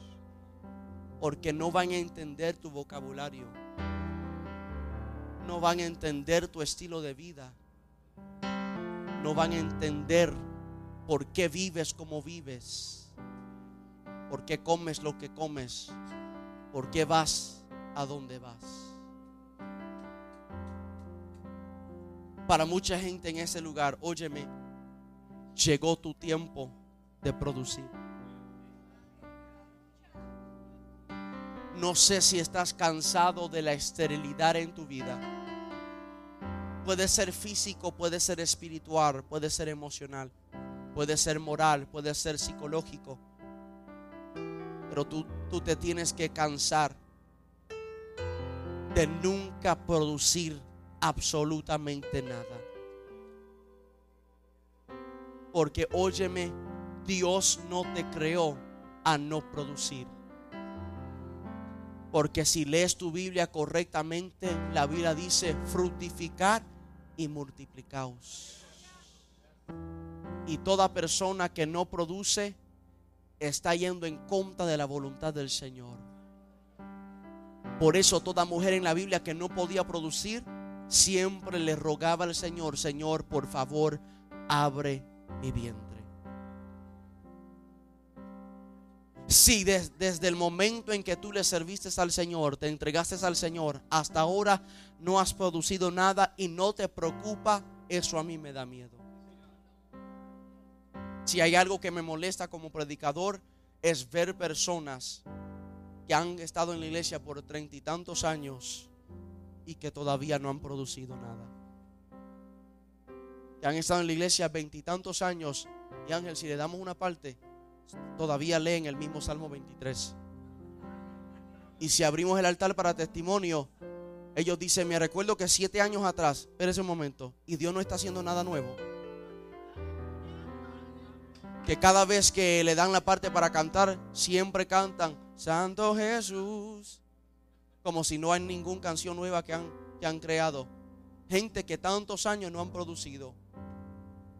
Porque no van a entender tu vocabulario no van a entender tu estilo de vida. No van a entender por qué vives como vives. Por qué comes lo que comes. Por qué vas a donde vas. Para mucha gente en ese lugar, óyeme, llegó tu tiempo de producir. No sé si estás cansado de la esterilidad en tu vida. Puede ser físico, puede ser espiritual, puede ser emocional, puede ser moral, puede ser psicológico. Pero tú, tú te tienes que cansar de nunca producir absolutamente nada. Porque óyeme, Dios no te creó a no producir. Porque si lees tu Biblia correctamente, la Biblia dice fructificar y multiplicaos. Y toda persona que no produce está yendo en contra de la voluntad del Señor. Por eso toda mujer en la Biblia que no podía producir, siempre le rogaba al Señor, Señor, por favor, abre mi vientre. Si desde el momento en que tú le serviste al Señor, te entregaste al Señor, hasta ahora no has producido nada y no te preocupa, eso a mí me da miedo. Si hay algo que me molesta como predicador, es ver personas que han estado en la iglesia por treinta y tantos años y que todavía no han producido nada. Que han estado en la iglesia veintitantos años y Ángel, si le damos una parte, todavía leen el mismo Salmo 23. Y si abrimos el altar para testimonio, ellos dicen, me recuerdo que siete años atrás, pero ese momento, y Dios no está haciendo nada nuevo. Que cada vez que le dan la parte para cantar, siempre cantan, Santo Jesús, como si no hay ninguna canción nueva que han, que han creado. Gente que tantos años no han producido.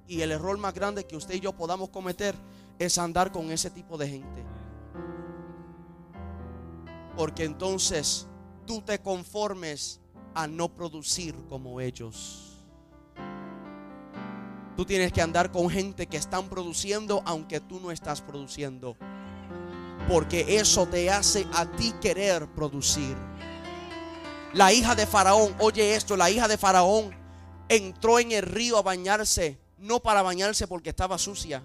Y el error más grande que usted y yo podamos cometer es andar con ese tipo de gente. Porque entonces tú te conformes a no producir como ellos. Tú tienes que andar con gente que están produciendo aunque tú no estás produciendo. Porque eso te hace a ti querer producir. La hija de Faraón, oye esto, la hija de Faraón entró en el río a bañarse, no para bañarse porque estaba sucia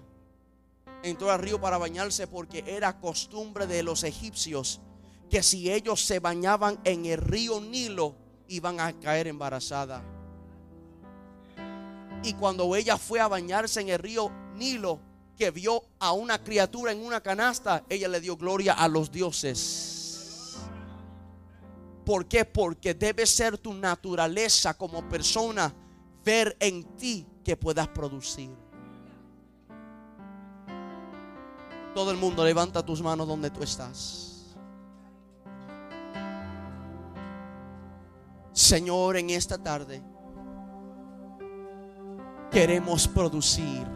entró al río para bañarse porque era costumbre de los egipcios que si ellos se bañaban en el río Nilo iban a caer embarazada. Y cuando ella fue a bañarse en el río Nilo, que vio a una criatura en una canasta, ella le dio gloria a los dioses. ¿Por qué? Porque debe ser tu naturaleza como persona ver en ti que puedas producir. Todo el mundo levanta tus manos donde tú estás. Señor, en esta tarde queremos producir.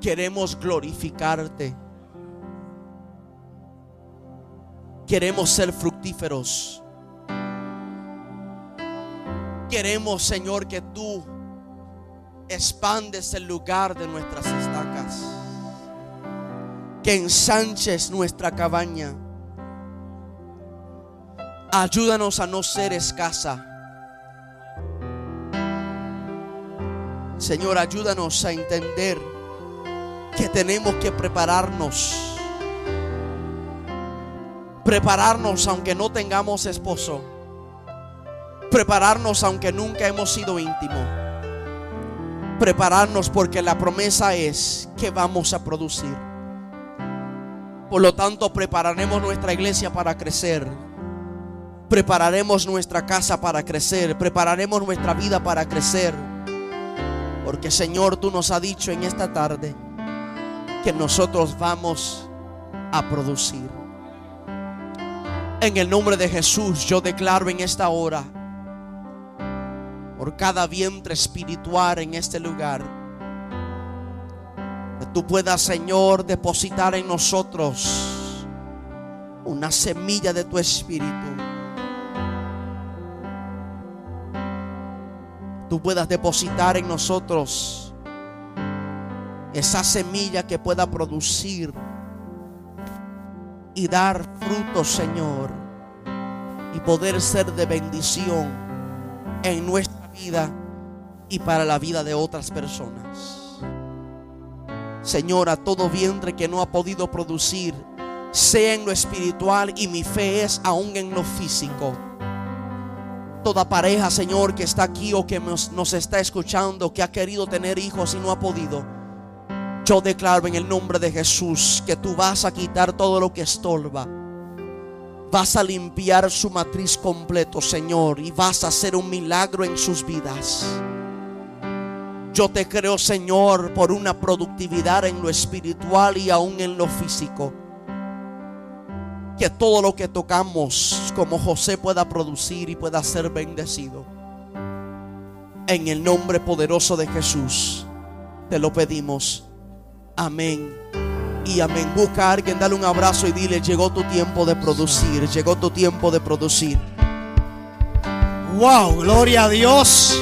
Queremos glorificarte. Queremos ser fructíferos. Queremos, Señor, que tú expandes el lugar de nuestras estacas que ensanches nuestra cabaña. Ayúdanos a no ser escasa. Señor, ayúdanos a entender que tenemos que prepararnos. Prepararnos aunque no tengamos esposo. Prepararnos aunque nunca hemos sido íntimos. Prepararnos porque la promesa es que vamos a producir. Por lo tanto, prepararemos nuestra iglesia para crecer. Prepararemos nuestra casa para crecer. Prepararemos nuestra vida para crecer. Porque Señor, tú nos has dicho en esta tarde que nosotros vamos a producir. En el nombre de Jesús yo declaro en esta hora por cada vientre espiritual en este lugar tú puedas, Señor, depositar en nosotros una semilla de tu espíritu. Tú puedas depositar en nosotros esa semilla que pueda producir y dar frutos, Señor, y poder ser de bendición en nuestra vida y para la vida de otras personas. Señor, a todo vientre que no ha podido producir, sea en lo espiritual y mi fe es aún en lo físico. Toda pareja, Señor, que está aquí o que nos, nos está escuchando, que ha querido tener hijos y no ha podido. Yo declaro en el nombre de Jesús que tú vas a quitar todo lo que estorba. Vas a limpiar su matriz completo, Señor, y vas a hacer un milagro en sus vidas. Yo te creo, Señor, por una productividad en lo espiritual y aún en lo físico. Que todo lo que tocamos como José pueda producir y pueda ser bendecido. En el nombre poderoso de Jesús, te lo pedimos. Amén. Y amén. Busca a alguien, dale un abrazo y dile, llegó tu tiempo de producir, llegó tu tiempo de producir. Wow, gloria a Dios.